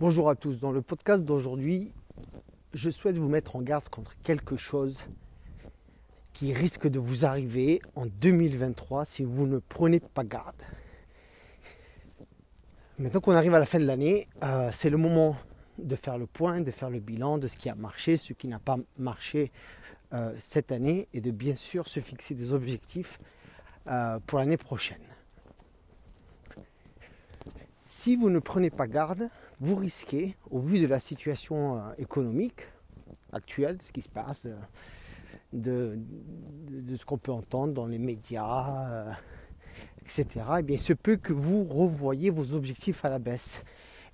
Bonjour à tous. Dans le podcast d'aujourd'hui, je souhaite vous mettre en garde contre quelque chose qui risque de vous arriver en 2023 si vous ne prenez pas garde. Maintenant qu'on arrive à la fin de l'année, euh, c'est le moment de faire le point, de faire le bilan de ce qui a marché, ce qui n'a pas marché euh, cette année et de bien sûr se fixer des objectifs euh, pour l'année prochaine. Si vous ne prenez pas garde, vous risquez, au vu de la situation euh, économique actuelle, de ce qui se passe, de, ce qu'on peut entendre dans les médias, etc., eh bien, il se peut que vous revoyez vos objectifs à la baisse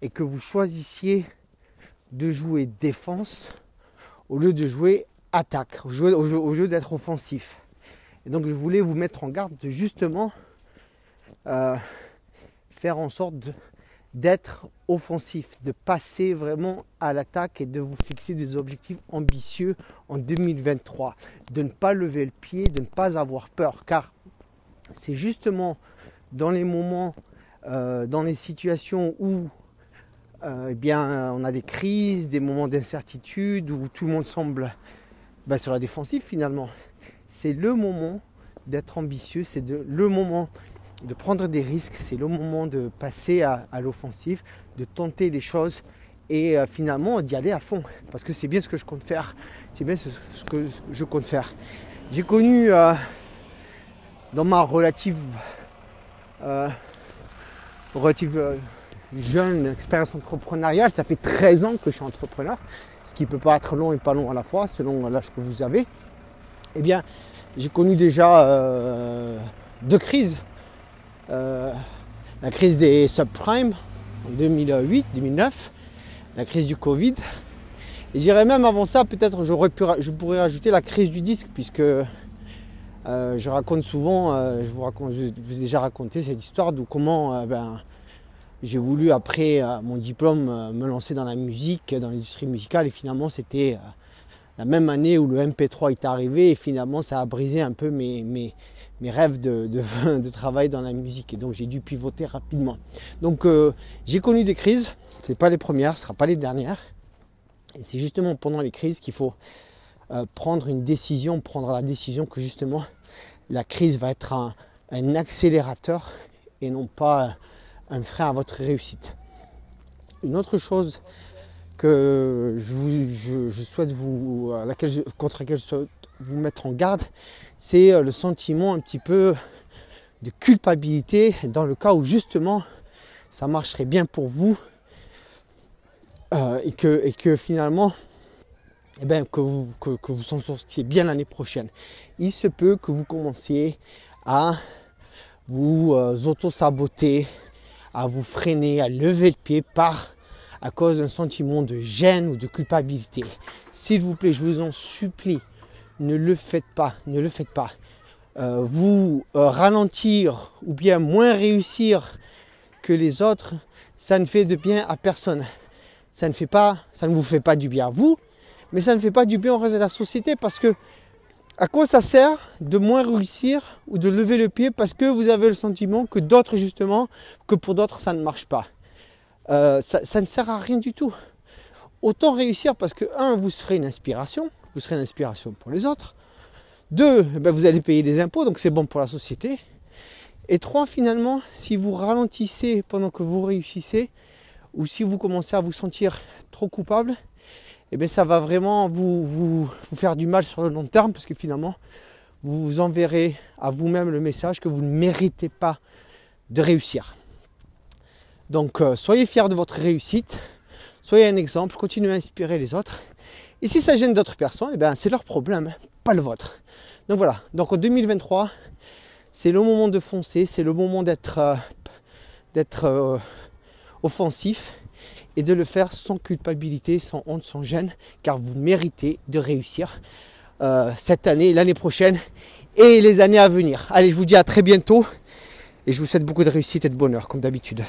et que vous choisissiez de jouer défense au lieu de jouer attaque, au lieu, d'être offensif. Et donc je voulais vous mettre en garde de justement euh, faire en sorte d'être offensif, de passer vraiment à l'attaque et de vous fixer des objectifs ambitieux en 2023, de ne pas lever le pied, de ne pas avoir peur, car c'est justement dans les moments, euh, dans les situations où euh, eh bien, on a des crises, des moments d'incertitude où tout le monde semble bah, sur la défensive finalement. C'est le moment d'être ambitieux, c'est le moment de prendre des risques, c'est le moment de passer à, l'offensive, de tenter des choses et euh, finalement d'y aller à fond. Parce que c'est bien ce que je compte faire. C'est bien ce, que je compte faire. J'ai connu euh, dans ma relative, relative jeune expérience entrepreneuriale. Ça fait 13 ans que je suis entrepreneur, ce qui peut pas être long et pas long à la fois, selon l'âge que vous avez. Eh bien, j'ai connu déjà euh, deux crises. Euh, la crise des subprimes en 2008-2009, la crise du Covid. Et j'irais même avant ça, peut-être je pourrais rajouter la crise du disque, puisque euh, je raconte souvent, je, vous raconte, je vous ai déjà raconté cette histoire de comment ben, j'ai voulu après euh, mon diplôme euh, me lancer dans la musique, dans l'industrie musicale et finalement c'était euh, la même année où le MP3 est arrivé et finalement ça a brisé un peu mes, rêves de, travail dans la musique et donc j'ai dû pivoter rapidement. Donc j'ai connu des crises, ce pas les premières, ce ne sera pas les dernières et c'est justement pendant les crises qu'il faut prendre une décision, prendre la décision que justement la crise va être un, un accélérateur et non pas un frein à votre réussite. Une autre chose que je, souhaite vous, contre laquelle je souhaite vous mettre en garde, c'est euh, le sentiment un petit peu de culpabilité dans le cas où justement ça marcherait bien pour vous euh, et, que, et que finalement eh ben, que vous, que, vous sortiez bien l'année prochaine. Il se peut que vous commenciez à vous euh, auto-saboter, à vous freiner, à lever le pied par à cause d'un sentiment de gêne ou de culpabilité. S'il vous plaît, je vous en supplie, ne le faites pas, ne le faites pas. Euh, vous euh, ralentir ou bien moins réussir que les autres, ça ne fait de bien à personne. Ça ne fait pas, ça ne vous fait pas du bien à vous, mais ça ne fait pas du bien au reste de la société parce que à quoi ça sert de moins réussir ou de lever le pied parce que vous avez le sentiment que d'autres, justement, que pour d'autres, ça ne marche pas? Euh, ça, ne sert à rien du tout. Autant réussir parce que, un, vous serez une inspiration, vous serez une inspiration pour les autres. Deux, ben, vous allez payer des impôts, donc c'est bon pour la société. Et trois, finalement, si vous ralentissez pendant que vous réussissez, ou si vous commencez à vous sentir trop coupable, eh bien, ça va vraiment vous, vous, faire du mal sur le long terme parce que finalement, vous enverrez à vous-même le message que vous ne méritez pas de réussir. Donc, euh, soyez fiers de votre réussite, soyez un exemple, continuez à inspirer les autres. Et si ça gêne d'autres personnes, eh bien, c'est leur problème, pas le vôtre. Donc voilà, donc en 2023, c'est le moment de foncer, c'est le moment d'être euh, euh, offensif et de le faire sans culpabilité, sans honte, sans gêne, car vous méritez de réussir cette année, l'année prochaine et les années à venir. Allez, je vous dis à très bientôt et je vous souhaite beaucoup de réussite et de bonheur, comme d'habitude.